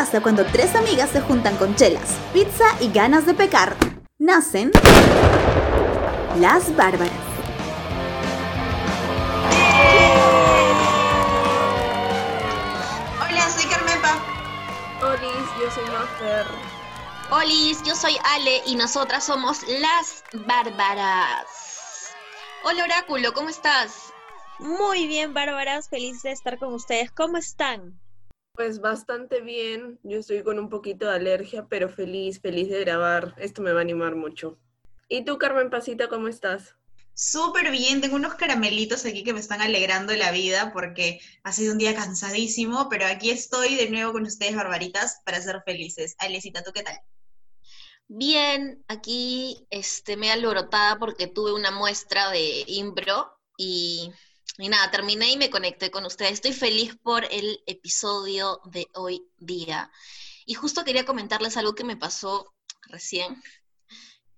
pasa cuando tres amigas se juntan con chelas, pizza y ganas de pecar? Nacen las bárbaras. Hola, soy Carmepa. Olis, yo soy Mafer. Olis, yo soy Ale y nosotras somos las bárbaras. Hola Oráculo, ¿cómo estás? Muy bien, bárbaras, feliz de estar con ustedes. ¿Cómo están? Pues bastante bien. Yo estoy con un poquito de alergia, pero feliz, feliz de grabar. Esto me va a animar mucho. ¿Y tú, Carmen Pasita, cómo estás? Súper bien, tengo unos caramelitos aquí que me están alegrando la vida porque ha sido un día cansadísimo, pero aquí estoy de nuevo con ustedes, barbaritas, para ser felices. Alecita, ¿tú qué tal? Bien, aquí este, me he alborotada porque tuve una muestra de impro y, y nada, terminé y me conecté con ustedes. Estoy feliz por el episodio de hoy día. Y justo quería comentarles algo que me pasó recién.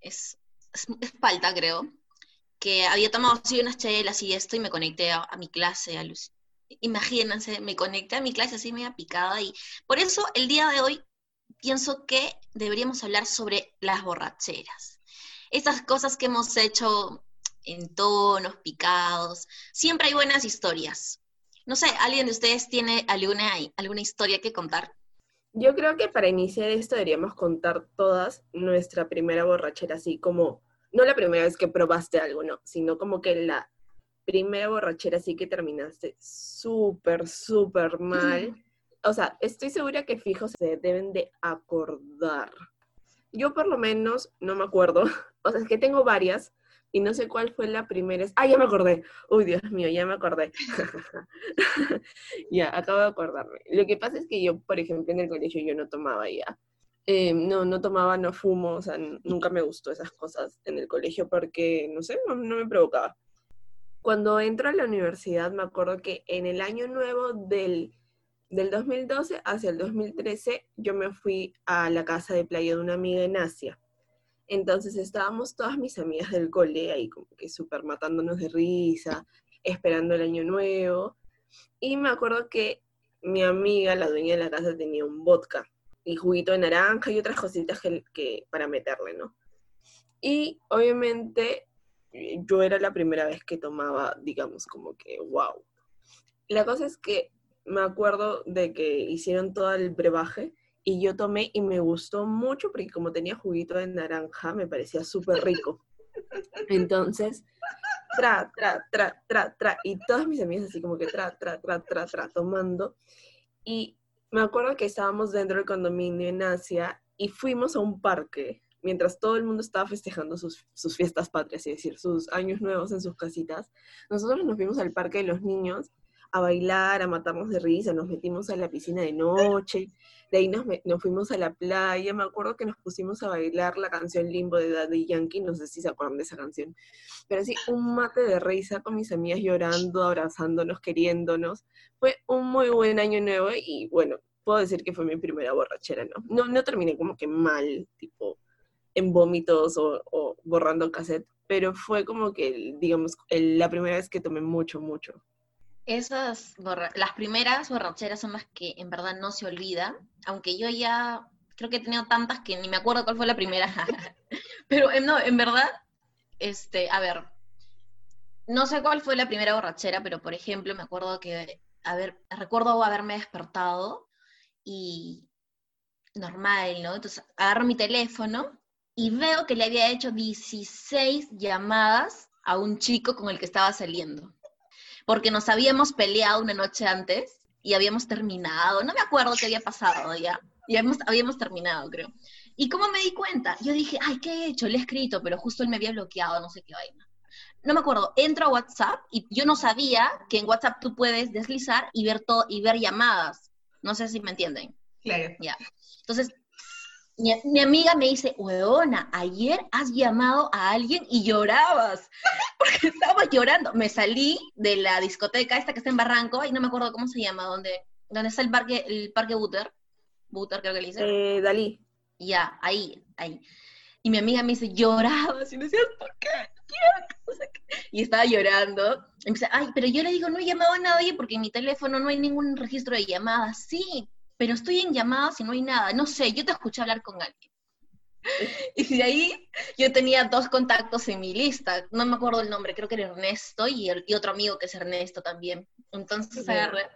Es, es, es falta, creo que había tomado así unas chelas y esto y me conecté a, a mi clase, a Luz. Imagínense, me conecté a mi clase así media picada y por eso el día de hoy pienso que deberíamos hablar sobre las borracheras. Estas cosas que hemos hecho en tonos picados, siempre hay buenas historias. No sé, ¿alguien de ustedes tiene alguna, alguna historia que contar? Yo creo que para iniciar esto deberíamos contar todas nuestra primera borrachera, así como no la primera vez que probaste algo, no, sino como que la primera borrachera sí que terminaste súper, súper mal. O sea, estoy segura que fijos se deben de acordar. Yo por lo menos no me acuerdo. O sea, es que tengo varias y no sé cuál fue la primera. Ah, ya me acordé. Uy, Dios mío, ya me acordé. ya, acabo de acordarme. Lo que pasa es que yo, por ejemplo, en el colegio yo no tomaba ya. Eh, no, no tomaba, no fumo, o sea, nunca me gustó esas cosas en el colegio porque, no sé, no, no, me provocaba. Cuando entro a la universidad, me acuerdo que en el año nuevo del, del 2012 hacia el 2013, yo me fui a la casa de playa de una amiga en Asia. Entonces estábamos todas mis amigas del cole ahí como que súper matándonos de risa, esperando el año nuevo. Y me acuerdo que mi amiga, la dueña de la casa, tenía un vodka y juguito de naranja y otras cositas que, que, para meterle, ¿no? Y obviamente yo era la primera vez que tomaba, digamos, como que, wow. La cosa es que me acuerdo de que hicieron todo el brebaje y yo tomé y me gustó mucho porque como tenía juguito de naranja me parecía súper rico. Entonces, tra, tra, tra, tra, tra, y todas mis amigas así como que tra, tra, tra, tra, tra, tomando. Y me acuerdo que estábamos dentro del condominio en Asia y fuimos a un parque mientras todo el mundo estaba festejando sus, sus, fiestas patrias, es decir, sus años nuevos en sus casitas. Nosotros nos fuimos al parque de los niños a bailar, a matarnos de risa, nos metimos a la piscina de noche, de ahí nos, nos fuimos a la playa, me acuerdo que nos pusimos a bailar la canción Limbo de Daddy Yankee, no sé si se acuerdan de esa canción, pero así un mate de risa con mis amigas llorando, abrazándonos, queriéndonos. Fue un muy buen año nuevo y bueno, puedo decir que fue mi primera borrachera, ¿no? No, terminé como que mal, tipo en vómitos o, o borrando cassette, pero fue como que, digamos, la primera vez que tomé mucho, mucho. Esas, las primeras borracheras son las que en verdad no se olvidan, aunque yo ya creo que he tenido tantas que ni me acuerdo cuál fue la primera. pero no, en verdad, este, a ver, no sé cuál fue la primera borrachera, pero por ejemplo me acuerdo que, a ver, recuerdo haberme despertado y normal, ¿no? Entonces agarro mi teléfono y veo que le había hecho 16 llamadas a un chico con el que estaba saliendo porque nos habíamos peleado una noche antes y habíamos terminado, no me acuerdo qué había pasado ya, y habíamos, habíamos terminado, creo. ¿Y cómo me di cuenta? Yo dije, ay, ¿qué he hecho? Le he escrito, pero justo él me había bloqueado, no sé qué vaina. No me acuerdo, entro a WhatsApp y yo no sabía que en WhatsApp tú puedes deslizar y ver todo y ver llamadas. No sé si me entienden. Claro. Ya. Entonces, mi, mi, amiga me dice, weona, ayer has llamado a alguien y llorabas, porque estaba llorando. Me salí de la discoteca esta que está en Barranco, y no me acuerdo cómo se llama, donde, donde está el parque, el parque Buter. Buter creo que le dice. Eh, Dalí. Ya, ahí, ahí. Y mi amiga me dice, llorabas, y me decía, ¿por qué? Y estaba llorando. Y me dice, ay, pero yo le digo, no he llamado a nadie porque en mi teléfono no hay ningún registro de llamadas. Sí, pero estoy en llamadas y no hay nada. No sé, yo te escuché hablar con alguien. Y de ahí yo tenía dos contactos en mi lista, no me acuerdo el nombre, creo que era Ernesto y, el, y otro amigo que es Ernesto también. Entonces agarré,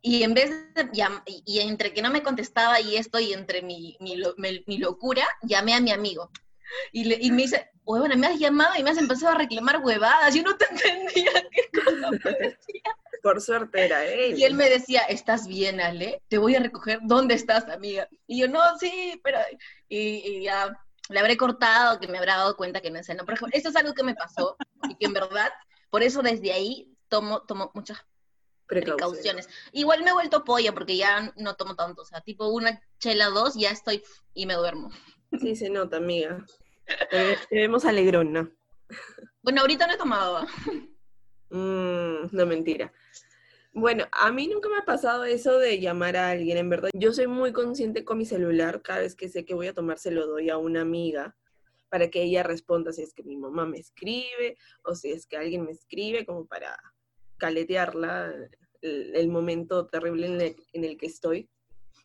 y en vez de, y, y entre que no me contestaba y esto, y entre mi, mi, mi locura, llamé a mi amigo. Y, le- y me dice, bueno, me has llamado y me has empezado a reclamar huevadas, yo no te entendía qué cosa decía. Por suerte era él. Y él me decía, ¿estás bien, Ale? Te voy a recoger. ¿Dónde estás, amiga? Y yo, no, sí, pero... Y, y ya le habré cortado, que me habrá dado cuenta que no es él. No, por ejemplo, esto es algo que me pasó y que en verdad, por eso desde ahí tomo, tomo muchas precauciones. Igual me he vuelto polla porque ya no tomo tanto. O sea, tipo una chela, dos, ya estoy y me duermo. Sí, se nota, amiga. Te vemos alegrona. Bueno, ahorita no he tomado. Mm, no, mentira. Bueno, a mí nunca me ha pasado eso de llamar a alguien, en verdad. Yo soy muy consciente con mi celular, cada vez que sé que voy a tomar se lo doy a una amiga para que ella responda si es que mi mamá me escribe o si es que alguien me escribe, como para caletearla el, el momento terrible en el, en el que estoy.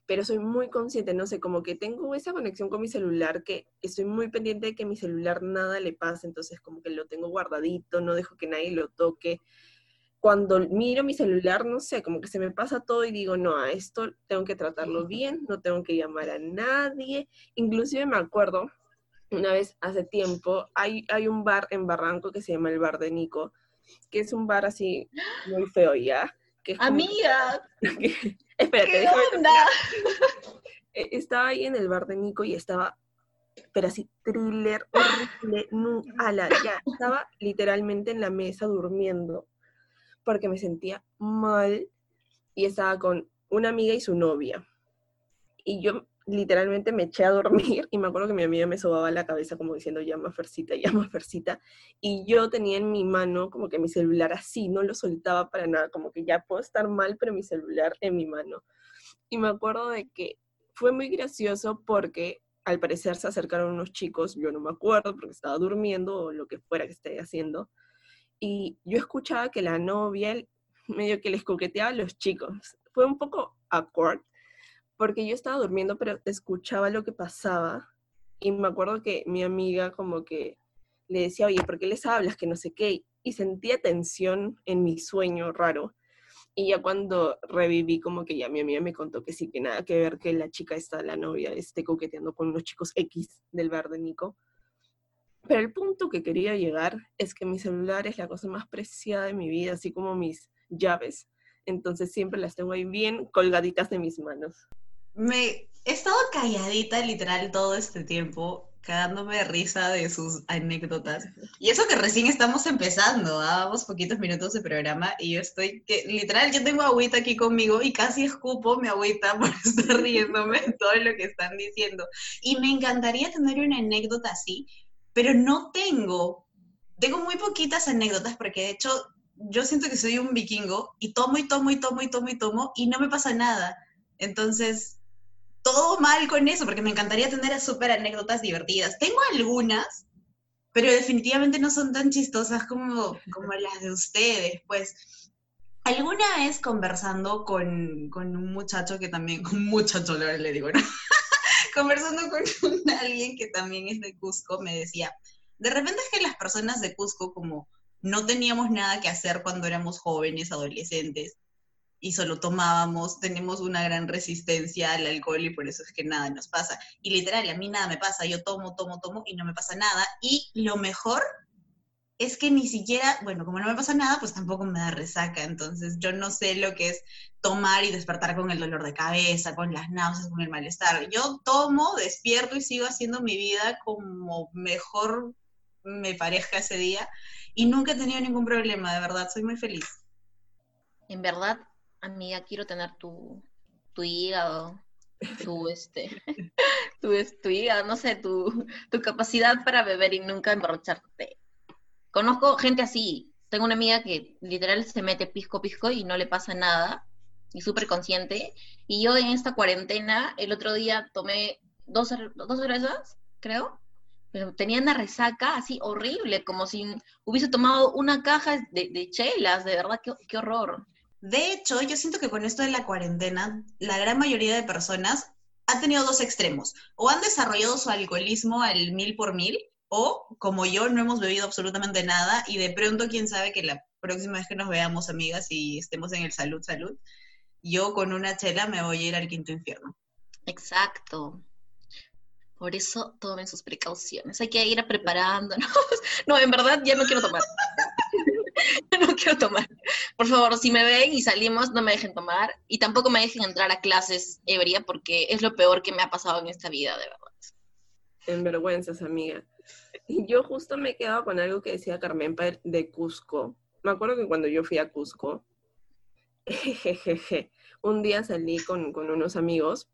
Pero soy muy consciente, no sé, como que tengo esa conexión con mi celular que estoy muy pendiente de que mi celular nada le pase, entonces como que lo tengo guardadito, no dejo que nadie lo toque cuando miro mi celular, no sé, como que se me pasa todo y digo, no, a esto tengo que tratarlo bien, no tengo que llamar a nadie. Inclusive me acuerdo, una vez hace tiempo, hay, hay un bar en Barranco que se llama el Bar de Nico, que es un bar así muy feo ya. Que Amiga, que- espérate, ¿qué déjame onda? eh, estaba ahí en el bar de Nico y estaba, pero así, thriller, horrible, nu, ala, ya, estaba literalmente en la mesa durmiendo porque me sentía mal y estaba con una amiga y su novia. Y yo literalmente me eché a dormir y me acuerdo que mi amiga me sobaba la cabeza como diciendo, llama Fercita, llama Fercita. Y yo tenía en mi mano como que mi celular así, no lo soltaba para nada, como que ya puedo estar mal, pero mi celular en mi mano. Y me acuerdo de que fue muy gracioso porque al parecer se acercaron unos chicos, yo no me acuerdo porque estaba durmiendo o lo que fuera que esté haciendo, y yo escuchaba que la novia medio que les coqueteaba a los chicos. Fue un poco awkward porque yo estaba durmiendo pero escuchaba lo que pasaba y me acuerdo que mi amiga como que le decía, oye, ¿por qué les hablas? Que no sé qué. Y sentía tensión en mi sueño raro. Y ya cuando reviví, como que ya mi amiga me contó que sí, que nada que ver que la chica esta, la novia, esté coqueteando con unos chicos X del bar de Nico. Pero el punto que quería llegar es que mi celular es la cosa más preciada de mi vida, así como mis llaves. Entonces siempre las tengo ahí bien colgaditas de mis manos. Me he estado calladita literal todo este tiempo, cagándome de risa de sus anécdotas. Y eso que recién estamos empezando, ¿ah? vamos poquitos minutos de programa y yo estoy que literal yo tengo agüita aquí conmigo y casi escupo mi agüita por estar riéndome de todo lo que están diciendo. Y me encantaría tener una anécdota así, pero no tengo. Tengo muy poquitas anécdotas porque de hecho yo siento que soy un vikingo y tomo y tomo y tomo y tomo y tomo y no me pasa nada. Entonces, todo mal con eso, porque me encantaría tener súper anécdotas divertidas. Tengo algunas, pero definitivamente no son tan chistosas como, como las de ustedes. Pues, alguna vez conversando con, con un muchacho que también, un muchacho le digo, ¿no? conversando con alguien que también es de Cusco, me decía, de repente es que las personas de Cusco, como no teníamos nada que hacer cuando éramos jóvenes, adolescentes, y solo tomábamos, tenemos una gran resistencia al alcohol y por eso es que nada nos pasa. Y literal, a mí nada me pasa, yo tomo, tomo, tomo y no me pasa nada. Y lo mejor es que ni siquiera, bueno, como no me pasa nada, pues tampoco me da resaca. Entonces yo no sé lo que es tomar y despertar con el dolor de cabeza, con las náuseas, con el malestar. Yo tomo, despierto y sigo haciendo mi vida como mejor me parezca ese día y nunca he tenido ningún problema, de verdad, soy muy feliz. En verdad, amiga, quiero tener tu, tu hígado, tu este, tu, tu hígado, no sé, tu, tu capacidad para beber y nunca emborracharte. Conozco gente así. Tengo una amiga que literal se mete pisco pisco y no le pasa nada, y súper consciente. Y yo en esta cuarentena, el otro día tomé dos, dos cervezas, creo, pero tenía una resaca así horrible, como si hubiese tomado una caja de, de chelas, de verdad, qué, qué horror. De hecho, yo siento que con esto de la cuarentena, la gran mayoría de personas ha tenido dos extremos. O han desarrollado su alcoholismo al mil por mil, o como yo, no hemos bebido absolutamente nada y de pronto, quién sabe que la próxima vez que nos veamos, amigas, y estemos en el salud, salud, yo con una chela me voy a ir al quinto infierno. Exacto. Por eso tomen sus precauciones. Hay que ir preparándonos. No, en verdad ya no quiero tomar. No quiero tomar. Por favor, si me ven y salimos, no me dejen tomar. Y tampoco me dejen entrar a clases ebria porque es lo peor que me ha pasado en esta vida, de verdad. En vergüenzas, amiga. Yo justo me he quedado con algo que decía Carmen de Cusco. Me acuerdo que cuando yo fui a Cusco, un día salí con, con unos amigos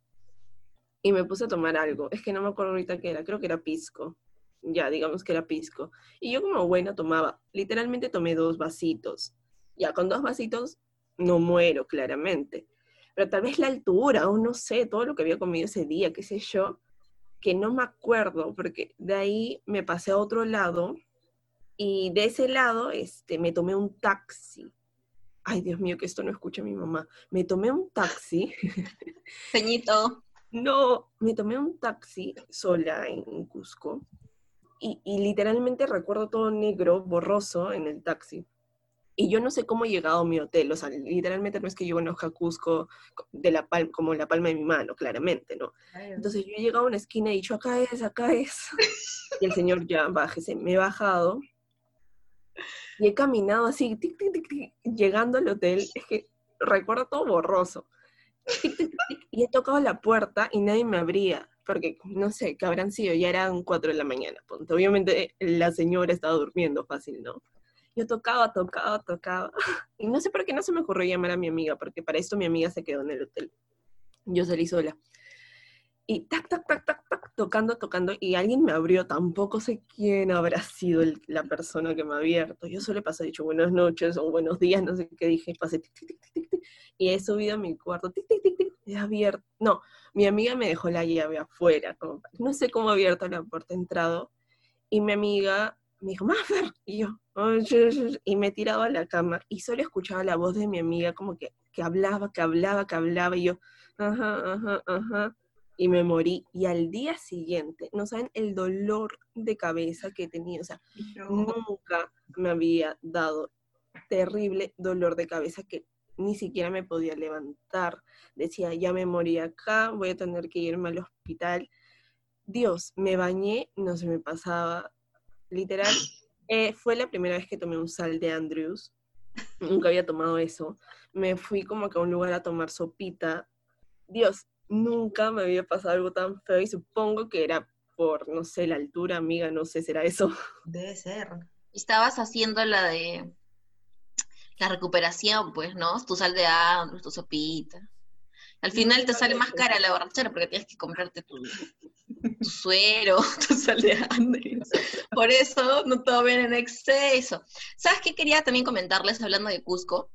y me puse a tomar algo. Es que no me acuerdo ahorita qué era, creo que era pisco. Ya, digamos que era pisco. Y yo como buena tomaba, literalmente tomé dos vasitos. Ya, con dos vasitos no muero, claramente. Pero tal vez la altura, o no sé, todo lo que había comido ese día, qué sé yo, que no me acuerdo, porque de ahí me pasé a otro lado y de ese lado este, me tomé un taxi. Ay, Dios mío, que esto no escucha mi mamá. Me tomé un taxi. Peñito. No, me tomé un taxi sola en Cusco y, y literalmente recuerdo todo negro, borroso en el taxi. Y yo no sé cómo he llegado a mi hotel, o sea, literalmente no es que yo conozca Cusco de la pal- como la palma de mi mano, claramente, ¿no? Entonces yo he llegado a una esquina y he dicho, acá es, acá es. Y el señor ya, bájese, me he bajado y he caminado así, tic, tic, tic, tic, llegando al hotel, es que recuerdo todo borroso. Y he tocado la puerta y nadie me abría, porque no sé, que habrán sido, ya eran 4 de la mañana, ponte. Obviamente la señora estaba durmiendo fácil, ¿no? Yo tocaba, tocaba, tocaba. Y no sé por qué no se me ocurrió llamar a mi amiga, porque para esto mi amiga se quedó en el hotel. Yo salí sola. Y tac, tac, tac, tac, tocando, tocando, y alguien me abrió, tampoco sé quién habrá sido la persona que me ha abierto. Yo solo pasé, dicho buenas noches o buenos días, no sé qué dije, pasé tic, tic, tic, tic, tic, y he subido a mi cuarto, tic, tic, tic, he abierto. No, mi amiga me dejó la llave afuera, como- no sé cómo he abierto la puerta, he entrado, y mi amiga me dijo, Maffer, y yo, "Oh, sh-", y me he tirado a la cama, y solo escuchaba la voz de mi amiga como que, que hablaba, que hablaba, que hablaba, y yo, ajá, ajá, ajá, y me morí. Y al día siguiente, no saben el dolor de cabeza que he tenido, o sea, nunca me había dado terrible dolor de cabeza que ni siquiera me podía levantar. Decía, ya me morí acá, voy a tener que irme al hospital. Dios, me bañé, no se me pasaba. Literal, eh, fue la primera vez que tomé un sal de Andrews. Nunca había tomado eso. Me fui como que a un lugar a tomar sopita. Dios, nunca me había pasado algo tan feo y supongo que era por, no sé, la altura, amiga, no sé, será eso. Debe ser. Estabas haciendo la de la recuperación, pues, ¿no? Tu sal de Andrews, tu sopita. Al final te sale más cara la borrachera porque tienes que comprarte tu, tu suero, tu sal de Andrews. Por eso no tomen en exceso. ¿Sabes qué quería también comentarles hablando de Cusco?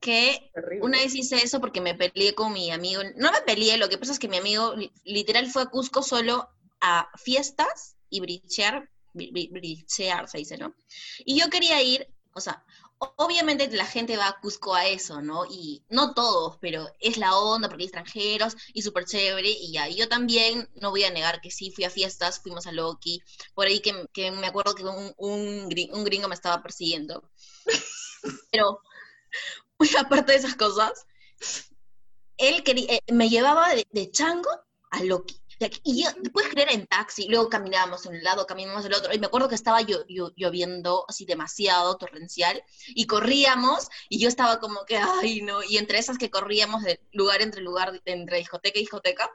Que Terrible. una vez hice eso porque me peleé con mi amigo. No me peleé, lo que pasa es que mi amigo li- literal fue a Cusco solo a fiestas y brichear, bri- bri- brichear se dice, ¿no? Y yo quería ir, o sea, obviamente la gente va a Cusco a eso, ¿no? Y no todos, pero es la onda porque hay extranjeros y súper chévere y ya. Y yo también, no voy a negar que sí, fui a fiestas, fuimos a Loki, por ahí que, que me acuerdo que un, un, gri- un gringo me estaba persiguiendo. Pero, aparte de esas cosas, él quería, eh, me llevaba de, de chango a Loki. Y yo, puedes creer en taxi, luego caminábamos de un lado, caminábamos del otro, y me acuerdo que estaba llo- llo- lloviendo así demasiado, torrencial, y corríamos, y yo estaba como que, ay, no, y entre esas que corríamos de lugar entre lugar, entre discoteca y discoteca,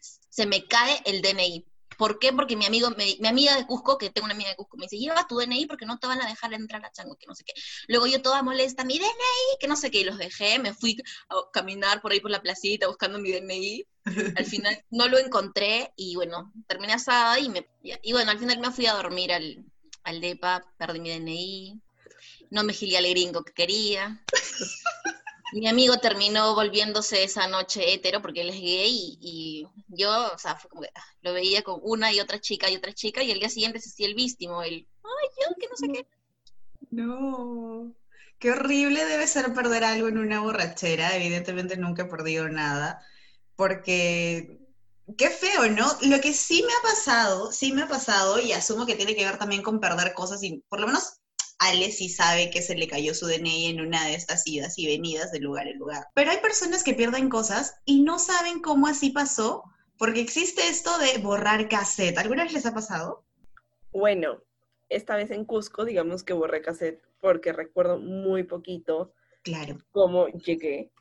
se me cae el DNI. ¿Por qué? Porque mi amigo, me- mi amiga de Cusco, que tengo una amiga de Cusco, me dice, lleva tu DNI porque no te van a dejar entrar a Chango, que no sé qué. Luego yo toda molesta, mi DNI, que no sé qué, y los dejé, me fui a caminar por ahí por la placita buscando mi DNI. Al final no lo encontré y bueno, terminé asada y me... Y bueno, al final me fui a dormir al, al DEPA, perdí mi DNI, no me gilé al gringo que quería. Mi amigo terminó volviéndose esa noche hetero porque él es gay y, yo, o sea, ah, lo veía con una y otra chica y otra chica y el día siguiente se hacía el víctimo, el, ay, yo, que no sé qué. No. Qué horrible debe ser perder algo en una borrachera. Evidentemente nunca he perdido nada, porque qué feo, ¿no? Lo que sí me ha pasado, sí me ha pasado, y asumo que tiene que ver también con perder cosas, y por lo menos Ale sí sabe que se le cayó su DNI en una de estas idas y venidas de lugar en lugar. Pero hay personas que pierden cosas y no saben cómo así pasó, porque existe esto de borrar cassette. ¿Alguna vez les ha pasado? Bueno, esta vez en Cusco, digamos que borré cassette porque recuerdo muy poquito Claro. cómo llegué.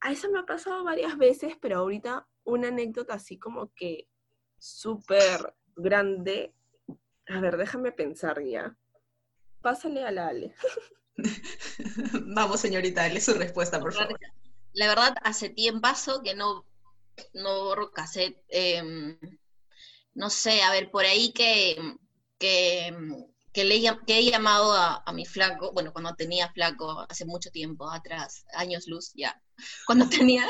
A eso me ha pasado varias veces, pero ahorita una anécdota así como que súper grande. A ver, déjame pensar ya. Pásale a la Ale. Vamos, señorita, dale su respuesta, por favor. La verdad, hace tiempo que no, no borro cassette. em, no sé, a ver, por ahí que, que, que, le, que he llamado a, a mi flaco, bueno, cuando tenía flaco, hace mucho tiempo atrás, años luz ya, cuando tenía,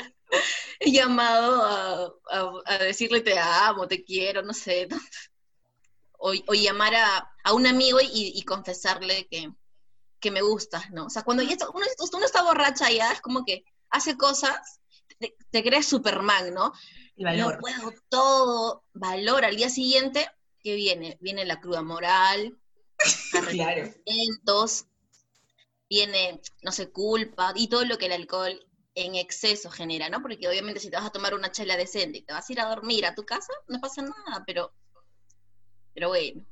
he llamado a, a- a decirle te amo, te quiero, no sé, o, o llamar a, a un amigo y, y confesarle que, que me gustas, ¿no? O sea, cuando ya está- uno, uno está borracha ya, es como que hace cosas, te, te crees Superman, ¿no? Yo valor. puedo todo, valor. Al día siguiente, ¿qué viene? Viene la cruda moral, Claro. arrepentimientos, viene, no sé, culpa y todo lo que el alcohol en exceso genera, ¿no? Porque obviamente si te vas a tomar una chela decente y te vas a ir a dormir a tu casa, no pasa nada, pero, pero bueno.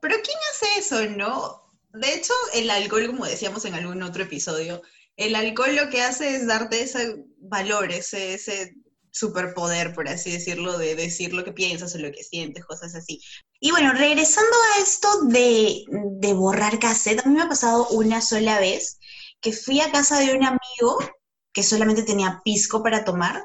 Pero ¿quién hace eso, no? De hecho, el alcohol, como decíamos en algún otro episodio, el alcohol lo que hace es darte ese valor, ese, ese superpoder, por así decirlo, de decir lo que piensas o lo que sientes, cosas así. Y bueno, regresando a esto de, de borrar cassette, a mí me ha pasado una sola vez que fui a casa de un amigo que solamente tenía pisco para tomar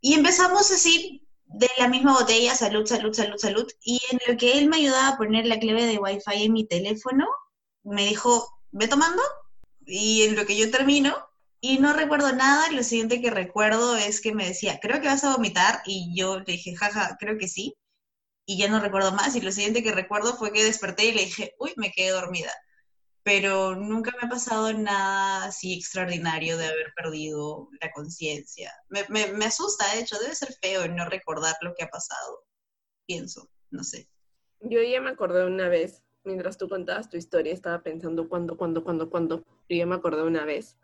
y empezamos así de la misma botella, salud, salud, salud, salud, y en lo que él me ayudaba a poner la clave de Wi-Fi en mi teléfono, me dijo, ve tomando, y en lo que yo termino, y no recuerdo nada, lo siguiente que recuerdo es que me decía, creo que vas a vomitar, y yo le dije, jaja, creo que sí, y ya no recuerdo más, y lo siguiente que recuerdo fue que desperté y le dije, uy, me quedé dormida. Pero nunca me ha pasado nada así extraordinario de haber perdido la conciencia. Me, me, me asusta, de hecho, debe ser feo no recordar lo que ha pasado. Pienso, no sé. Yo ya me acordé una vez, mientras tú contabas tu historia, estaba pensando cuándo, cuándo, cuándo, cuándo. Yo ya me acordé una vez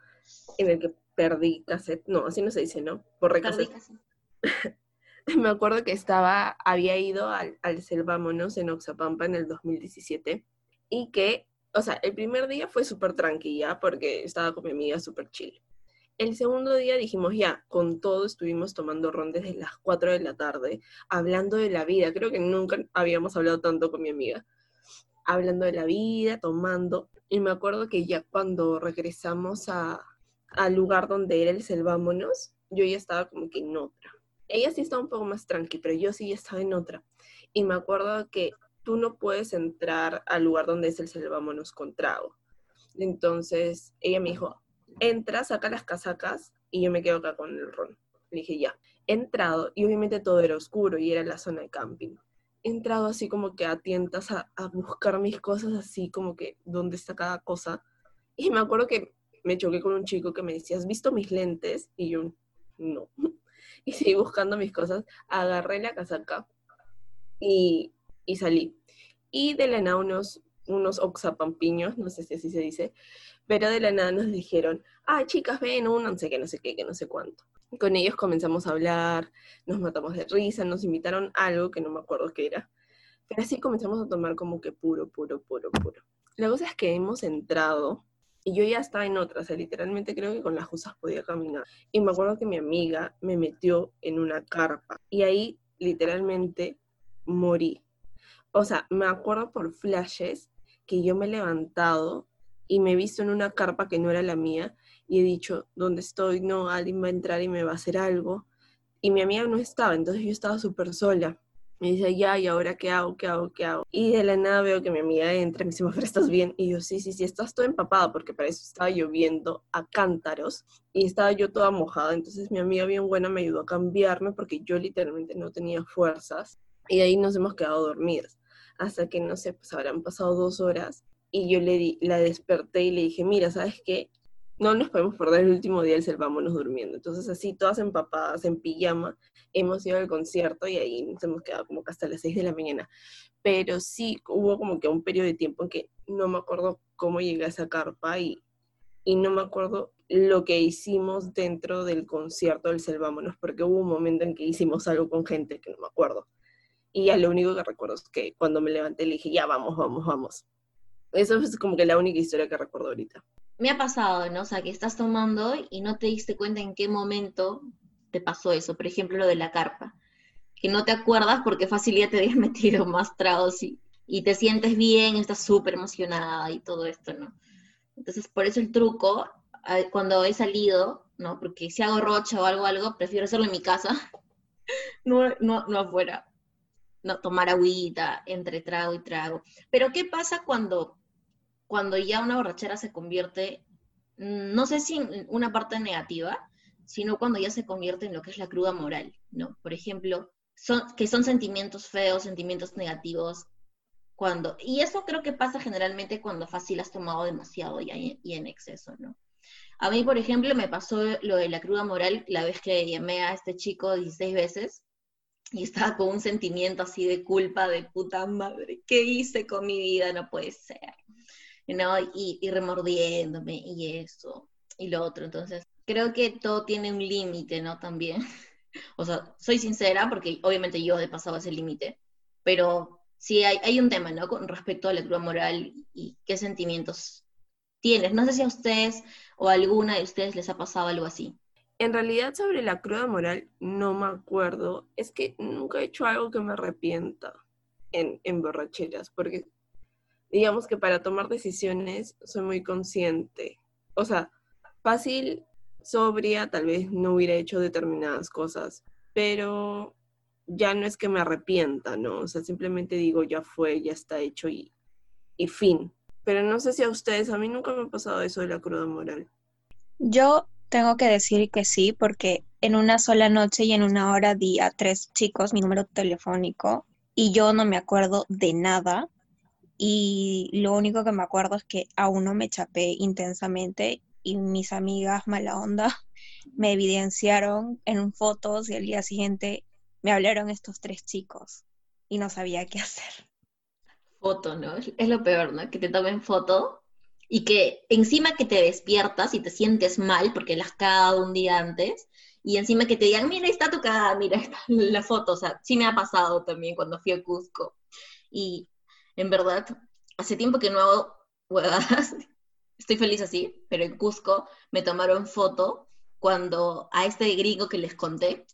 en el que perdí cassette. No, así no se dice, ¿no? Borré cassette. casi. Me acuerdo que estaba, había ido al, al Selvámonos en Oxapampa en el 2017 y que, o sea, el primer día fue súper tranquila porque estaba con mi amiga súper chill. El segundo día dijimos ya, con todo estuvimos tomando ron desde las 4 de la tarde, hablando de la vida. Creo que nunca habíamos hablado tanto con mi amiga. Hablando de la vida, tomando. Y me acuerdo que ya cuando regresamos a, al lugar donde era el Selvámonos, yo ya estaba como que en otra ella sí estaba un poco más tranqui, pero yo sí estaba en otra. Y me acuerdo que tú no puedes entrar al lugar donde es el selvámonos con trago. Entonces ella me dijo, entra, saca las casacas y yo me quedo acá con el ron. Le dije, ya. He entrado y obviamente todo era oscuro y era la zona de camping. He entrado así como que a tientas a, a buscar mis cosas, así como que dónde está cada cosa. Y me acuerdo que me choqué con un chico que me decía, ¿has visto mis lentes? Y yo, no y seguí buscando mis cosas, agarré la casaca y, y salí. Y de la nada unos, unos oxapampiños, no sé si así se dice, pero de la nada nos dijeron, ah, chicas, ven, únanse, que no sé qué, que no sé cuánto. Con ellos comenzamos a hablar, nos matamos de risa, nos invitaron a algo que no me acuerdo qué era. Pero así comenzamos a tomar como que puro, puro, puro, puro. La cosa es que hemos entrado y yo ya estaba en otra, o sea, literalmente creo que con las cosas podía caminar. Y me acuerdo que mi amiga me metió en una carpa y ahí literalmente morí. O sea, me acuerdo por flashes que yo me he levantado y me he visto en una carpa que no era la mía y he dicho, ¿dónde estoy? No, alguien va a entrar y me va a hacer algo. Y mi amiga no estaba, entonces yo estaba súper sola. Me dice, ya, ¿y ahora qué hago? ¿Qué hago? ¿Qué hago? Y de la nada veo que mi amiga entra y me dice, Mafra, ¿estás bien? Y yo, sí, sí, sí, estás todo empapada, porque para eso estaba lloviendo a cántaros y estaba yo toda mojada. Entonces mi amiga bien buena me ayudó a cambiarme porque yo literalmente no tenía fuerzas. Y ahí nos hemos quedado dormidas. Hasta que, no sé, pues habrán pasado dos horas y yo le di, la desperté y le dije, mira, ¿sabes qué? No nos podemos perder el último día del Selvámonos durmiendo. Entonces así, todas empapadas, en pijama, hemos ido al concierto y ahí nos hemos quedado como hasta las 6 de la mañana. Pero sí hubo como que un periodo de tiempo en que no me acuerdo cómo llegué a esa carpa y, y no me acuerdo lo que hicimos dentro del concierto del Selvámonos, porque hubo un momento en que hicimos algo con gente que no me acuerdo. Y ya lo único que recuerdo es que cuando me levanté le dije, ya vamos, vamos, vamos. Eso es como que la única historia que recuerdo ahorita. Me ha pasado, ¿no? O sea, que estás tomando y no te diste cuenta en qué momento te pasó eso. Por ejemplo, lo de la carpa. Que no te acuerdas porque fácil ya te habías metido más tragos y, y te sientes bien, estás súper emocionada y todo esto, ¿no? Entonces, por eso el truco, ah, cuando he salido, ¿no? Porque si hago rocha o algo, algo, prefiero hacerlo en mi casa, no, no, no afuera. No, tomar agüita entre trago y trago. Pero ¿qué pasa cuando, cuando ya una borrachera se convierte, mm, no sé si en una parte negativa, sino cuando ya se convierte en lo que es la cruda moral, ¿no? Por ejemplo, son, que son sentimientos feos, sentimientos negativos, cuando, y eso creo que pasa generalmente cuando fácil has tomado demasiado y, y en exceso, ¿no? A mí, por ejemplo, me pasó lo de la cruda moral la vez que llamé a este chico 16 veces y estaba con un sentimiento así de culpa, de puta madre, ¿qué hice con mi vida? No puede ser, ¿no? Y, y remordiéndome y eso y lo otro. Entonces, creo que todo tiene un límite, ¿no? También. o sea, soy sincera porque obviamente yo he pasado ese límite, pero sí hay, hay un tema, ¿no? Con respecto a la cruda moral y qué sentimientos tienes. No sé si a ustedes o a alguna de ustedes les ha pasado algo así. En realidad sobre la cruda moral no me acuerdo. Es que nunca he hecho algo que me arrepienta en, en borracheras, porque digamos que para tomar decisiones soy muy consciente. O sea, fácil, sobria, tal vez no hubiera hecho determinadas cosas, pero ya no es que me arrepienta, ¿no? O sea, simplemente digo, ya fue, ya está hecho y, y fin. Pero no sé si a ustedes, a mí nunca me ha pasado eso de la cruda moral. Yo tengo que decir que sí, porque en una sola noche y en una hora di a tres chicos mi número telefónico y yo no me acuerdo de nada. Y lo único que me acuerdo es que a uno me chapé intensamente y mis amigas mala onda me evidenciaron en fotos y al día siguiente me hablaron estos tres chicos y no sabía qué hacer. Foto, ¿no? Es lo peor, ¿no? Que te tomen foto y que encima que te despiertas y te sientes mal porque la has cagado un día antes, y encima que te digan, mira, está tu cagada, mira, está la foto, o sea, sí me ha pasado también cuando fui a Cusco. Y en verdad, hace tiempo que no hago huevadas, estoy feliz así, pero en Cusco me tomaron foto cuando a este gringo que les conté,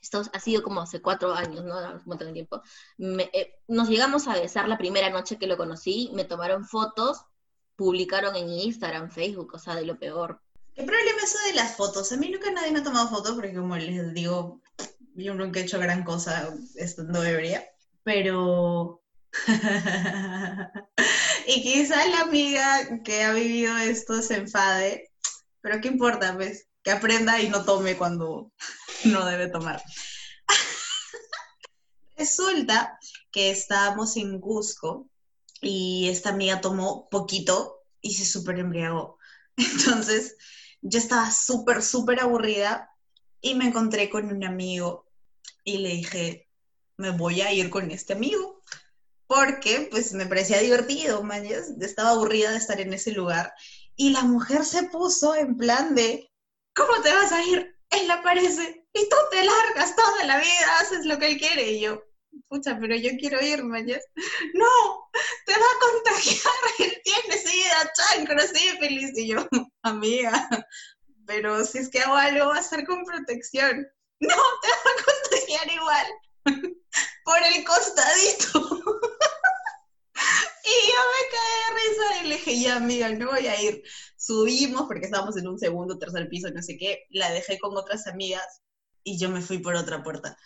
esto ha sido como hace cuatro años, ¿no? Un montón de tiempo. Eh, nos llegamos a besar la primera noche que lo conocí, me tomaron fotos publicaron en Instagram, Facebook, o sea, de lo peor. ¿Qué problema eso de las fotos? A mí nunca nadie me ha tomado fotos porque como les digo, yo nunca he hecho gran cosa estando ebria, pero... y quizá la amiga que ha vivido esto se enfade, pero ¿qué importa? Pues que aprenda y no tome cuando no debe tomar. Resulta que estábamos en Cusco y esta amiga tomó poquito y se súper embriagó. Entonces yo estaba súper, súper aburrida y me encontré con un amigo y le dije, me voy a ir con este amigo porque pues me parecía divertido, estaba aburrida de estar en ese lugar. Y la mujer se puso en plan de, ¿cómo te vas a ir? Él aparece y tú te largas toda la vida, haces lo que él quiere. Y yo, pucha, pero yo quiero ir, mañana. No, te va a contagiar, él tiene sida, chancro, feliz Y yo, amiga, pero si es que hago algo va a ser con protección. No, te va a contagiar igual, por el costadito. Y yo me caí de risa y le dije, ya amiga, no voy a ir. Subimos porque estábamos en un segundo, tercer piso, no sé qué. La dejé con otras amigas y yo me fui por otra puerta.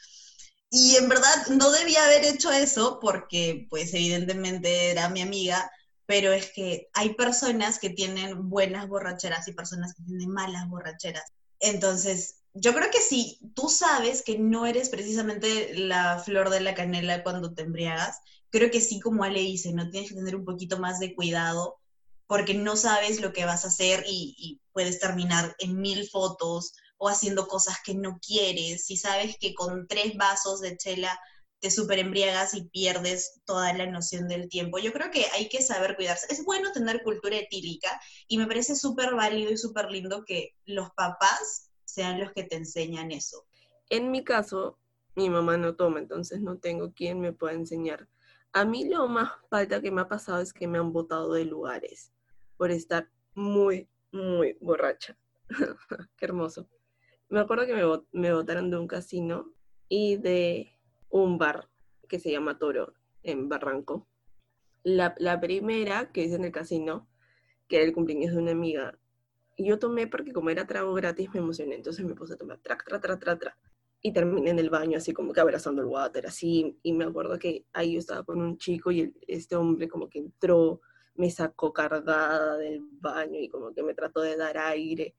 Y en verdad no debía haber hecho eso porque pues evidentemente era mi amiga, pero es que hay personas que tienen buenas borracheras y personas que tienen malas borracheras. Entonces, yo creo que si tú sabes que no eres precisamente la flor de la canela cuando te embriagas, creo que sí, como Ale dice, no tienes que tener un poquito más de cuidado porque no sabes lo que vas a hacer y, y puedes terminar en mil fotos o haciendo cosas que no quieres. Si sabes que con tres vasos de chela te super embriagas y pierdes toda la noción del tiempo. Yo creo que hay que saber cuidarse. Es bueno tener cultura etílica y me parece súper válido y súper lindo que los papás sean los que te enseñan eso. En mi caso, mi mamá no toma, entonces no tengo quien me pueda enseñar. A mí lo más falta que me ha pasado es que me han botado de lugares por estar muy, muy borracha. Qué hermoso. Me acuerdo que me, me botaron de un casino y de un bar que se llama Toro en Barranco. La, la, primera, que es en el casino, que era el cumpleaños de una amiga, yo tomé porque como era trago gratis me emocioné, entonces me puse a tomar tra, tra, tra, tra, tra. Y terminé en el baño así como que abrazando el water, así, y me acuerdo que ahí yo estaba con un chico y este hombre como que entró, me sacó cargada del baño y como que me trató de dar aire.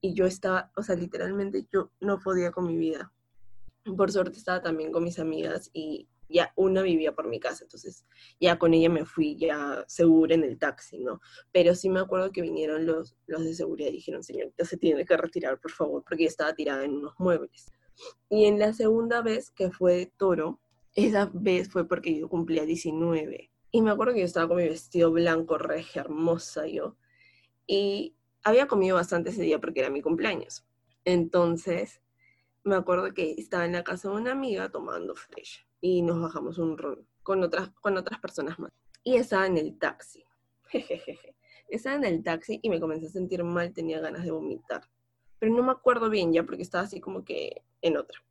Y yo estaba, o sea, literalmente yo no podía con mi vida por suerte estaba también con mis amigas y ya una vivía por mi casa, entonces ya con ella me fui ya segura en el taxi, ¿no? Pero sí me acuerdo que vinieron los, los de seguridad y dijeron, señorita, se tiene que retirar, por favor, porque estaba tirada en unos muebles. Y en la segunda vez que fue Toro, esa vez fue porque yo cumplía 19. Y me acuerdo que yo estaba con mi vestido blanco, regia, hermosa yo. Y había comido bastante ese día porque era mi cumpleaños. Entonces, me acuerdo que estaba en la casa de una amiga tomando fresh y nos bajamos un ron con otras, con otras personas más. Y estaba en el taxi. Estaba en el taxi y me comencé a sentir mal, tenía ganas de vomitar. Pero no me acuerdo bien ya porque estaba así como que en otra.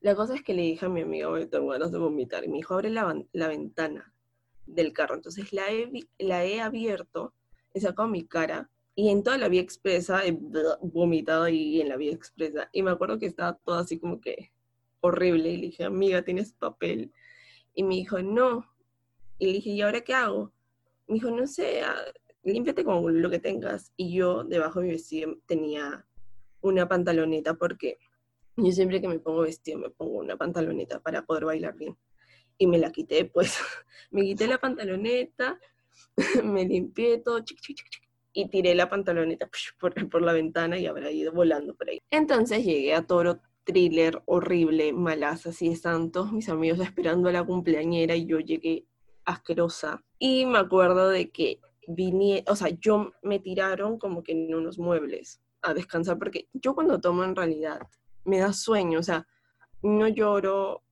La cosa es que le dije a mi amiga, hoy tengo ganas de vomitar. Y me dijo, abre la, la ventana del carro. Entonces la he, la he abierto, he sacado mi cara y en toda la vía expresa he vomitado ahí en la vía expresa. Y me acuerdo que estaba todo así como que horrible. Y le dije, amiga, ¿tienes papel? Y me dijo, no. Y le dije, ¿y ahora qué hago? Me dijo, no sé, ah, límpiate con lo que tengas. Y yo debajo de mi vestido tenía una pantaloneta porque yo siempre que me pongo vestido me pongo una pantaloneta para poder bailar bien. Y me la quité, pues. me quité la pantaloneta, me limpié todo, chic, chic, chic, y tiré la pantaloneta por, por, la ventana y habrá ido volando por ahí. Entonces llegué a Toro thriller horrible, malaza, así están todos mis amigos esperando a la cumpleañera y yo llegué asquerosa. Y me acuerdo de que vine, o sea, yo me tiraron como que en unos muebles a descansar porque yo cuando tomo en realidad me da sueño, o sea, no lloro,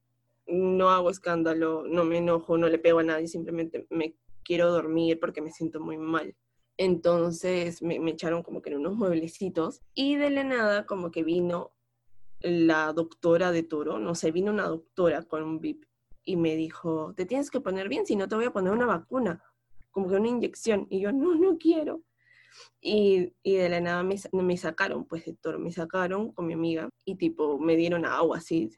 no hago escándalo, no me enojo, no le pego a nadie, simplemente me quiero dormir porque me siento muy mal. Entonces me, echaron como que en unos mueblecitos y de la nada como que vino la doctora de Toro, no sé, vino una doctora con un VIP y me dijo, te tienes que poner bien, si no te voy a poner una vacuna, como que una inyección. Y yo, no, no quiero. Y, y de la nada me, me, sacaron, pues de Toro, me sacaron con mi amiga y tipo me dieron agua así.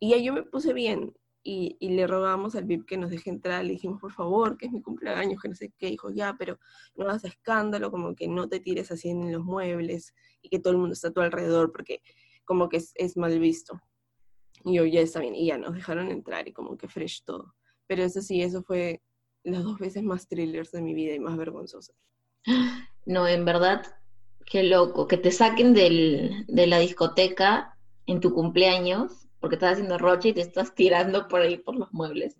Y ya yo me puse bien y, le rogamos al VIP que nos deje entrar, le dijimos, por favor, que es mi cumpleaños, que no sé qué, dijo, ya, pero no hagas escándalo, como que no te tires así en los muebles y que todo el mundo está a tu alrededor, porque como que es, mal visto. Y yo, ya está bien, y ya nos dejaron entrar y como que fresh todo. Pero eso sí, eso fue las dos veces más thrillers de mi vida y más vergonzosas. No, en verdad, qué loco, que te saquen del, de la discoteca en tu cumpleaños porque estás haciendo roche y te estás tirando por ahí por los muebles.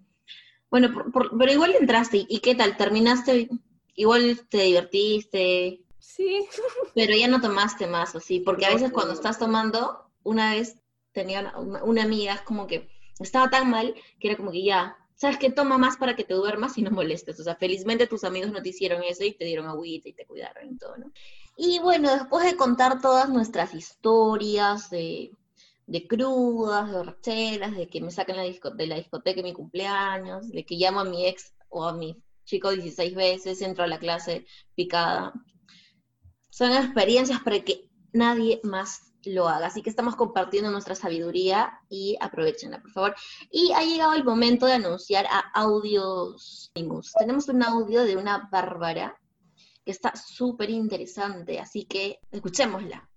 Bueno, pero igual entraste, ¿y qué tal? ¿Terminaste? Igual te divertiste. Sí. Pero ya no tomaste más, ¿o sí? Porque a veces cuando estás tomando, una vez tenía una, amiga, como que estaba tan mal que era como que ya, ¿sabes qué? Toma más para que te duermas y no molestes. O sea, felizmente tus amigos no te hicieron eso y te dieron agüita y te cuidaron y todo, ¿no? Y bueno, después de contar todas nuestras historias de de crudas, de borracheras, de que me saquen la de la discoteca en mi cumpleaños, de que llamo a mi ex o a mi chico 16 veces, entro a la clase picada. Son experiencias para que nadie más lo haga. Así que estamos compartiendo nuestra sabiduría y aprovechenla, por favor. Y ha llegado el momento de anunciar a Audios Tenemos un audio de una Bárbara que está súper interesante, así que escuchémosla.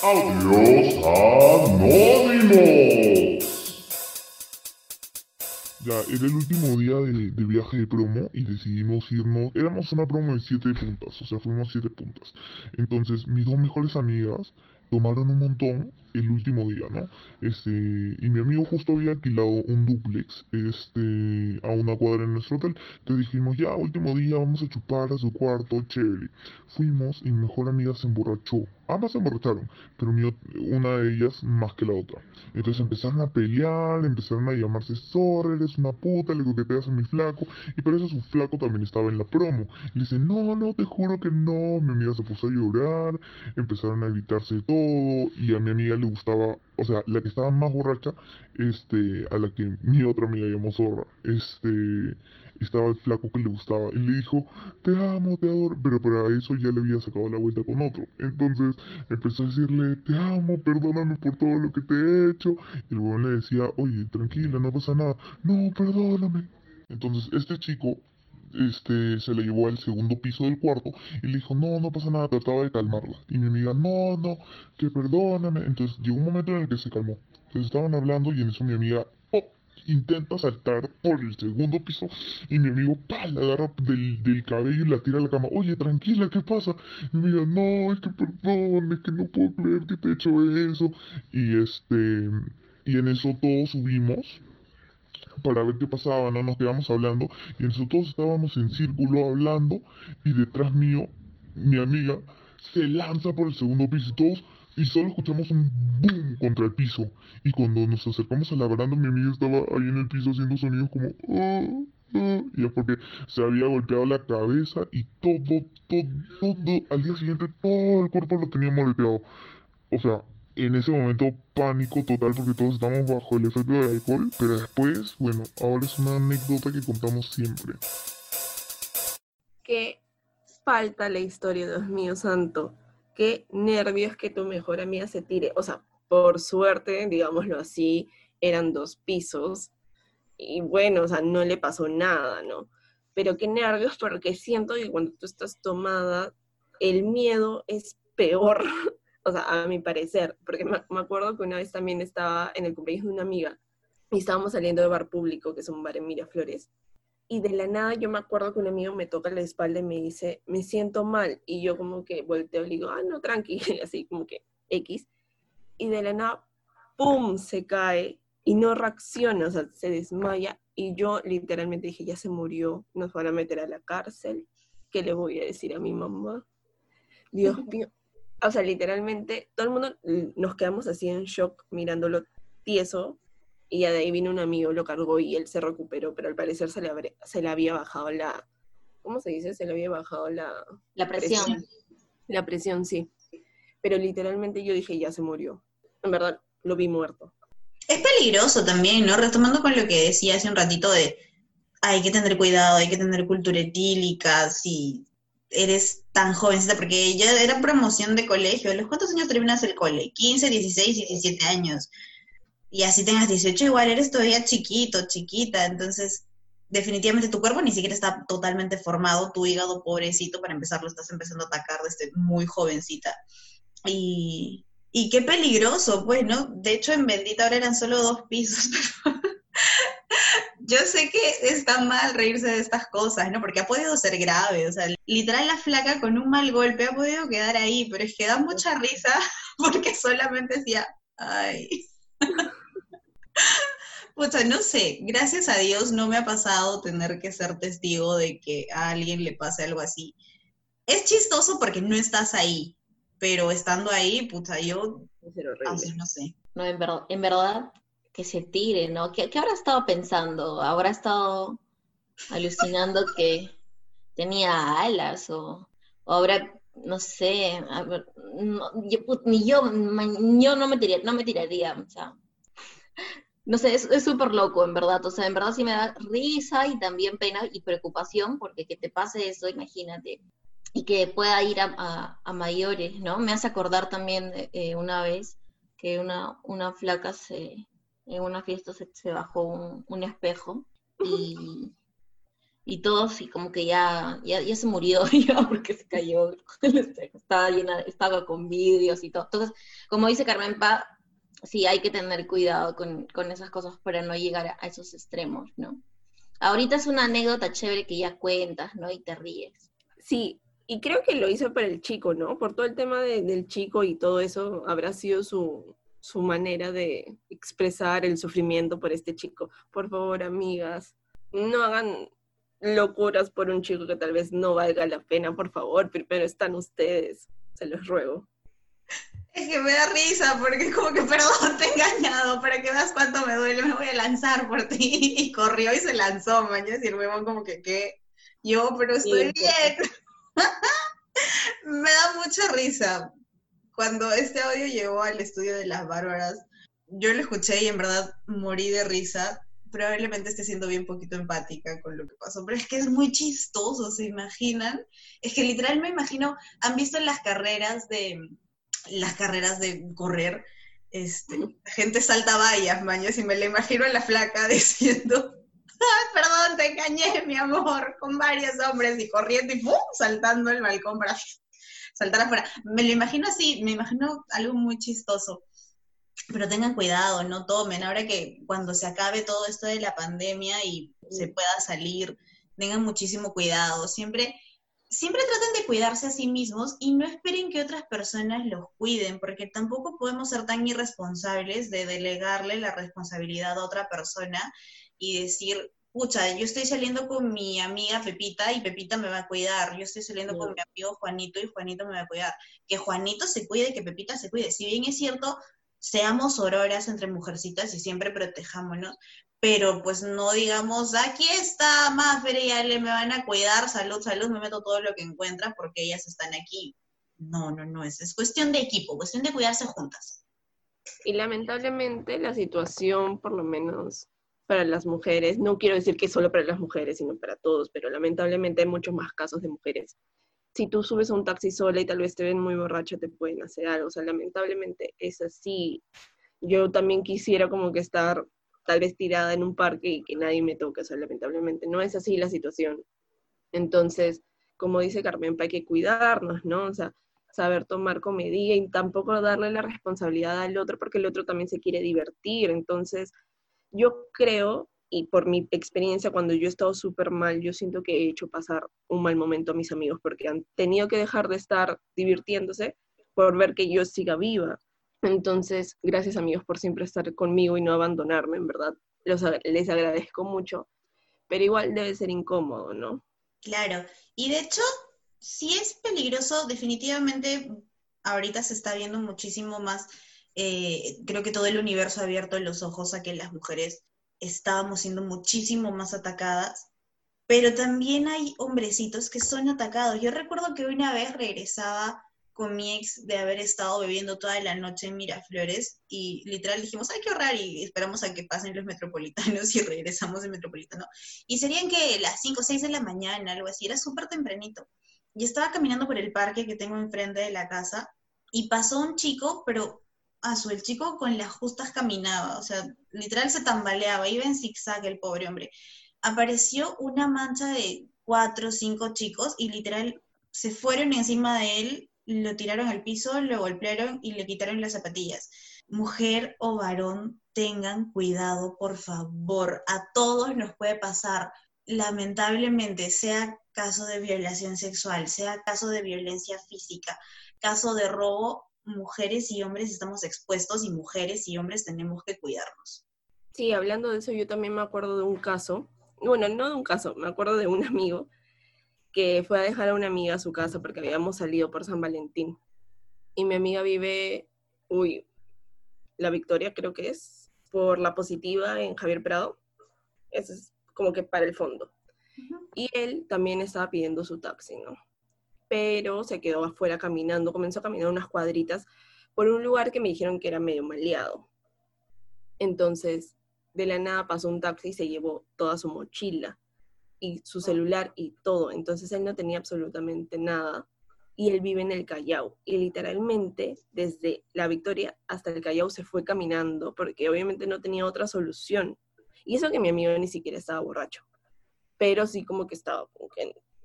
Adiós Anónimos. Ya, era el último día de, viaje de promo y decidimos irnos. Éramos una promo de 7 puntas, o sea, fuimos 7 puntas. Entonces, mis dos mejores amigas tomaron un montón el último día, ¿no? Este, y mi amigo justo había alquilado un duplex, este, a una cuadra en nuestro hotel. Entonces dijimos, ya, último día, vamos a chupar a su cuarto, chévere. Fuimos y mi mejor amiga se emborrachó. Ambas se emborracharon, pero una de ellas más que la otra. Entonces empezaron a pelear, empezaron a llamarse zorra, eres una puta, le coqueteas a mi flaco. Y por eso su flaco también estaba en la promo. Y dice, no, no, te juro que no. Mi amiga se puso a llorar, empezaron a gritarse todo. Y a mi amiga le gustaba, o sea, la que estaba más borracha, este, a la que mi otra amiga llamó zorra, este, estaba el flaco que le gustaba. Y le dijo, te amo, te adoro. Pero para eso ya le había sacado la vuelta con otro. Entonces empezó a decirle, te amo, perdóname por todo lo que te he hecho. Y el huevón le decía, oye, tranquila, no pasa nada. No, perdóname. Entonces este chico este, se la llevó al segundo piso del cuarto y le dijo, no, no pasa nada, trataba de calmarla. Y mi amiga, no, no, que perdóname. Entonces llegó un momento en el que se calmó. Entonces estaban hablando y en eso mi amiga intenta saltar por el segundo piso y mi amigo pa, la agarra del, cabello y la tira a la cama. Oye, tranquila, ¿qué pasa? Y mi amiga, no, es que perdón, es que no puedo creer que te he hecho eso. Y este, y en eso todos subimos para ver qué pasaba, no nos quedamos hablando y en eso todos estábamos en círculo hablando y detrás mío mi amiga se lanza por el segundo piso y todos y solo escuchamos un boom contra el piso y cuando nos acercamos a la baranda mi amiga estaba ahí en el piso haciendo sonidos como "Ah, ah", y es porque se había golpeado la cabeza y todo, todo, todo, al día siguiente todo el cuerpo lo tenía golpeado. O sea, en ese momento pánico total porque todos estamos bajo el efecto del alcohol, pero después, bueno, ahora es una anécdota que contamos siempre. Qué falta la historia, Dios mío santo. Qué nervios que tu mejor amiga se tire. O sea, por suerte, digámoslo así, eran dos pisos. Y bueno, o sea, no le pasó nada, ¿no? Pero qué nervios porque siento que cuando tú estás tomada, el miedo es peor. O sea, a mi parecer, porque me, acuerdo que una vez también estaba en el cumpleaños de una amiga y estábamos saliendo de bar público, que es un bar en Miraflores, y de la nada yo me acuerdo que un amigo me toca la espalda y me dice, me siento mal. Y yo como que volteo y le digo, ah, no, tranqui, así como que X. Y de la nada, ¡pum!, se cae y no reacciona, o sea, se desmaya. Y yo literalmente dije, ya se murió, nos van a meter a la cárcel. ¿Qué le voy a decir a mi mamá? Dios mío. O sea, literalmente, todo el mundo mm, nos quedamos así en shock mirándolo tieso y de ahí vino un amigo, lo cargó y él se recuperó, pero al parecer se le, se le había bajado la, ¿cómo se dice? Se le había bajado la La presión. La presión, sí. Pero literalmente yo dije, ya se murió. En verdad, lo vi muerto. Es peligroso también, ¿no? Retomando con lo que decía hace un ratito de hay que tener cuidado, hay que tener cultura etílica, si eres tan jovencita, porque ya era promoción de colegio. ¿A ¿Los cuántos años terminas el cole? 15, 16, 17 años. Y así tengas 18, igual eres todavía chiquito, chiquita. Entonces, definitivamente tu cuerpo ni siquiera está totalmente formado, tu hígado pobrecito, para empezar, lo estás empezando a atacar desde muy jovencita. Y, y qué peligroso, pues, ¿no? De hecho, en Bendita ahora eran solo dos pisos, yo sé que está mal reírse de estas cosas, ¿no? Porque ha podido ser grave, o sea, literal la flaca con un mal golpe ha podido quedar ahí, pero es que da mucha risa porque solamente decía, ay. Pucha, no sé, gracias a Dios no me ha pasado tener que ser testigo de que a alguien le pase algo así. Es chistoso porque no estás ahí, pero estando ahí, puta, yo, no sé. No, en, ver- en verdad, que se tire, ¿no? ¿Qué, qué habrá estado pensando? ¿Habrá estado alucinando que tenía alas o, o habrá, no sé, ver, no, yo, put- ni yo, yo no me tiraría, no me tiraría, o sea, no sé, es súper loco, en verdad, o sea, en verdad sí me da risa y también pena y preocupación, porque que te pase eso, imagínate, y que pueda ir a, a- a mayores, ¿no? Me hace acordar también eh, una vez que una, una flaca se, en una fiesta se, se bajó un, un espejo y, y todos, y como que ya, ya, ya se murió, ya porque se cayó, estaba llena, estaba con vídeos y todo. Entonces, como dice Carmen Pa, sí hay que tener cuidado con, con esas cosas para no llegar a, esos extremos, ¿no? Ahorita es una anécdota chévere que ya cuentas, ¿no? Y te ríes. Sí, y creo que lo hizo para el chico, ¿no? Por todo el tema del chico y todo eso, habrá sido su, su manera de expresar el sufrimiento por este chico. Por favor, amigas, no hagan locuras por un chico que tal vez no valga la pena, por favor, primero están ustedes, se los ruego. Es que me da risa porque es como que, perdón, te he engañado, para que veas cuánto me duele, me voy a lanzar por ti. Y corrió y se lanzó, mañana, y el huevón como que, ¿qué? Yo, pero estoy bien. me da mucha risa. Cuando este audio llegó al estudio de las bárbaras, yo lo escuché y en verdad morí de risa probablemente esté siendo bien poquito empática con lo que pasó, pero es que es muy chistoso, ¿se imaginan? Es que literal me imagino, ¿han visto las carreras de, las carreras de correr? Este, gente salta vallas, maños, y me la imagino a la flaca diciendo, perdón, te engañé, mi amor, con varios hombres y corriendo y ¡pum! saltando el balcón para saltar afuera. Me lo imagino así, me imagino algo muy chistoso pero tengan cuidado, no tomen. Ahora que cuando se acabe todo esto de la pandemia y se pueda salir, tengan muchísimo cuidado. Siempre, siempre traten de cuidarse a sí mismos y no esperen que otras personas los cuiden, porque tampoco podemos ser tan irresponsables de delegarle la responsabilidad a otra persona y decir, pucha, yo estoy saliendo con mi amiga Pepita y Pepita me va a cuidar, yo estoy saliendo con mi amigo Juanito y Juanito me va a cuidar. Que Juanito se cuide, que Pepita se cuide. Si bien es cierto, seamos auroras entre mujercitas y siempre protejámonos, pero pues no digamos, aquí está Mafre y Ale me van a cuidar, salud, salud, me meto todo lo que encuentran porque ellas están aquí. No, no, no, es, es cuestión de equipo, cuestión de cuidarse juntas. Y lamentablemente la situación, por lo menos para las mujeres, no quiero decir que solo para las mujeres, sino para todos, pero lamentablemente hay muchos más casos de mujeres si tú subes a un taxi sola y tal vez te ven muy borracha, te pueden hacer algo. O sea, lamentablemente es así. Yo también quisiera como que estar tal vez tirada en un parque y que nadie me toque. O lamentablemente no es así la situación. Entonces, como dice Carmen, hay que cuidarnos, ¿no? O sea, saber tomar comedia y tampoco darle la responsabilidad al otro porque el otro también se quiere divertir. Entonces, yo creo y por mi experiencia, cuando yo he estado súper mal, yo siento que he hecho pasar un mal momento a mis amigos porque han tenido que dejar de estar divirtiéndose por ver que yo siga viva. Entonces, gracias amigos por siempre estar conmigo y no abandonarme, en verdad. Los, les agradezco mucho, pero igual debe ser incómodo, ¿no? Claro, y de hecho, si es peligroso, definitivamente ahorita se está viendo muchísimo más, eh, creo que todo el universo ha abierto los ojos a que las mujeres estábamos siendo muchísimo más atacadas, pero también hay hombrecitos que son atacados. Yo recuerdo que una vez regresaba con mi ex de haber estado bebiendo toda la noche en Miraflores y literal dijimos, hay que ahorrar y esperamos a que pasen los metropolitanos y regresamos de metropolitano. Y serían que las 5 o 6 de la mañana, algo así, era súper tempranito. Y estaba caminando por el parque que tengo enfrente de la casa y pasó un chico, pero a su el chico con las justas caminaba, o sea, literal se tambaleaba, iba en zigzag el pobre hombre. Apareció una mancha de cuatro o cinco chicos y literal se fueron encima de él, lo tiraron al piso, lo golpearon y le quitaron las zapatillas. Mujer o varón, tengan cuidado, por favor. A todos nos puede pasar. Lamentablemente, sea caso de violación sexual, sea caso de violencia física, caso de robo, mujeres y hombres estamos expuestos y mujeres y hombres tenemos que cuidarnos. Sí, hablando de eso, yo también me acuerdo de un caso, bueno, no de un caso, me acuerdo de un amigo que fue a dejar a una amiga a su casa porque habíamos salido por San Valentín. Y mi amiga vive, uy, la Victoria creo que es, por la positiva en Javier Prado. Eso es como que para el fondo. Y él también estaba pidiendo su taxi, ¿no? pero se quedó afuera caminando, comenzó a caminar unas cuadritas por un lugar que me dijeron que era medio maleado. Entonces, de la nada pasó un taxi y se llevó toda su mochila y su celular y todo. Entonces él no tenía absolutamente nada y él vive en el Callao. Y literalmente desde la Victoria hasta el Callao se fue caminando porque obviamente no tenía otra solución. Y eso que mi amigo ni siquiera estaba borracho. pero sí como que estaba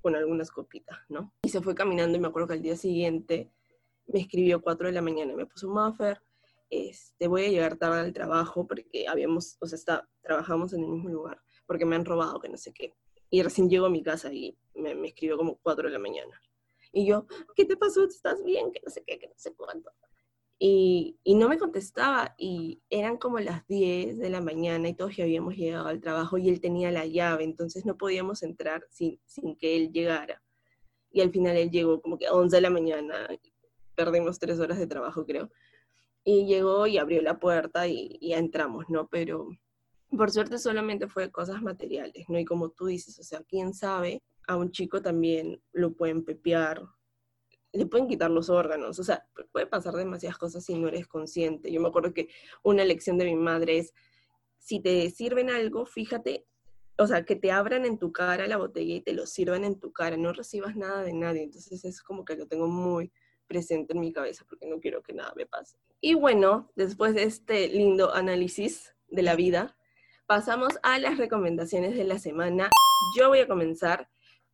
con algunas copitas, ¿no? Y se fue caminando y me acuerdo que al día siguiente me escribió 4 de la mañana me puso un muffer, este, voy a llegar tarde al trabajo porque habíamos, o sea, está, trabajamos en el mismo lugar, porque me han robado, que no sé qué. Y recién llego a mi casa y me, me escribió como 4 de la mañana. Y yo, ¿qué te pasó? ¿Estás bien? Que no sé qué, que no sé cuánto. Y, y, no me contestaba y eran como las 10 de la mañana y todos ya habíamos llegado al trabajo y él tenía la llave, entonces no podíamos entrar sin, sin que él llegara. Y al final él llegó como que a 11 de la mañana, perdimos tres horas de trabajo creo. Y llegó y abrió la puerta y, y entramos, ¿no? Pero por suerte solamente fue cosas materiales, ¿no? Y como tú dices, o sea, quién sabe, a un chico también lo pueden pepear, le pueden quitar los órganos, o sea, puede pasar demasiadas cosas si no eres consciente. Yo me acuerdo que una lección de mi madre es, si te sirven algo, fíjate, o sea, que te abran en tu cara la botella y te lo sirvan en tu cara, no recibas nada de nadie. Entonces es como que lo tengo muy presente en mi cabeza porque no quiero que nada me pase. Y bueno, después de este lindo análisis de la vida, pasamos a las recomendaciones de la semana. Yo voy a comenzar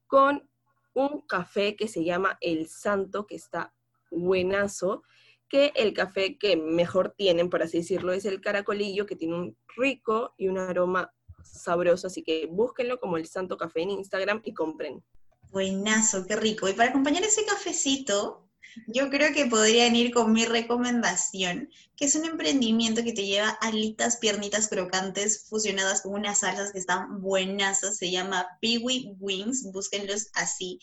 con un café que se llama El Santo, que está buenazo, que el café que mejor tienen, por así decirlo, es el caracolillo, que tiene un rico y un aroma sabroso, así que búsquenlo como El Santo Café en Instagram y compren. Buenazo, qué rico. Y para acompañar ese cafecito, yo creo que podrían ir con mi recomendación, que es un emprendimiento que te lleva alitas, piernitas crocantes fusionadas con unas salsas que están buenazas. Se llama Peewee Wings. Búsquenlos así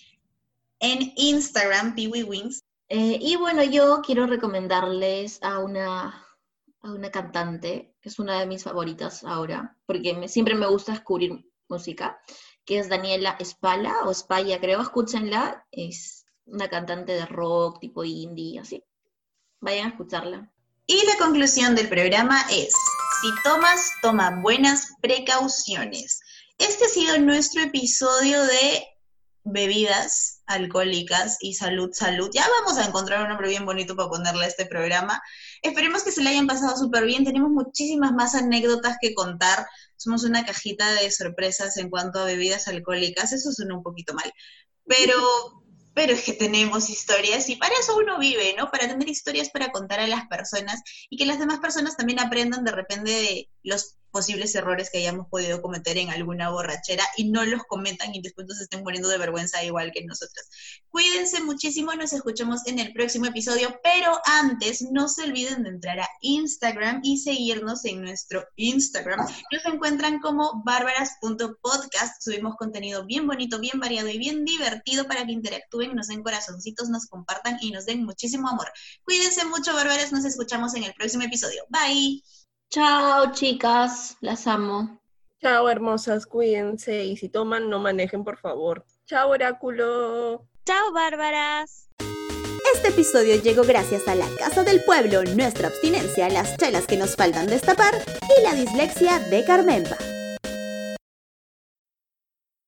en Instagram, Peewee Wings. Eh, y bueno, yo quiero recomendarles a una, a una cantante, que es una de mis favoritas ahora, porque siempre me gusta descubrir música, que es Daniela Espala, o Espalla, creo, escúchenla, es una cantante de rock tipo indie, así. Vayan a escucharla. Y la conclusión del programa es, si tomas, toma buenas precauciones. Este ha sido nuestro episodio de bebidas alcohólicas y salud, salud. Ya vamos a encontrar un nombre bien bonito para ponerle a este programa. Esperemos que se le hayan pasado súper bien. Tenemos muchísimas más anécdotas que contar. Somos una cajita de sorpresas en cuanto a bebidas alcohólicas. Eso suena un poquito mal. Pero pero es que tenemos historias y para eso uno vive, ¿no? Para tener historias para contar a las personas y que las demás personas también aprendan de repente de los posibles errores que hayamos podido cometer en alguna borrachera y no los comentan y después nos estén poniendo de vergüenza igual que nosotros. Cuídense muchísimo, nos escuchamos en el próximo episodio, pero antes no se olviden de entrar a Instagram y seguirnos en nuestro Instagram. Nos encuentran como bárbaras.podcast. Subimos contenido bien bonito, bien variado y bien divertido para que interactúen, nos den corazoncitos, nos compartan y nos den muchísimo amor. Cuídense mucho, bárbaras. Nos escuchamos en el próximo episodio. Bye. Chao, chicas, las amo. Chao, hermosas, cuídense y si toman, no manejen, por favor. Chao, oráculo. Chao, bárbaras. Este episodio llegó gracias a la Casa del Pueblo, nuestra abstinencia, las chelas que nos faltan destapar y la dislexia de Carmenpa.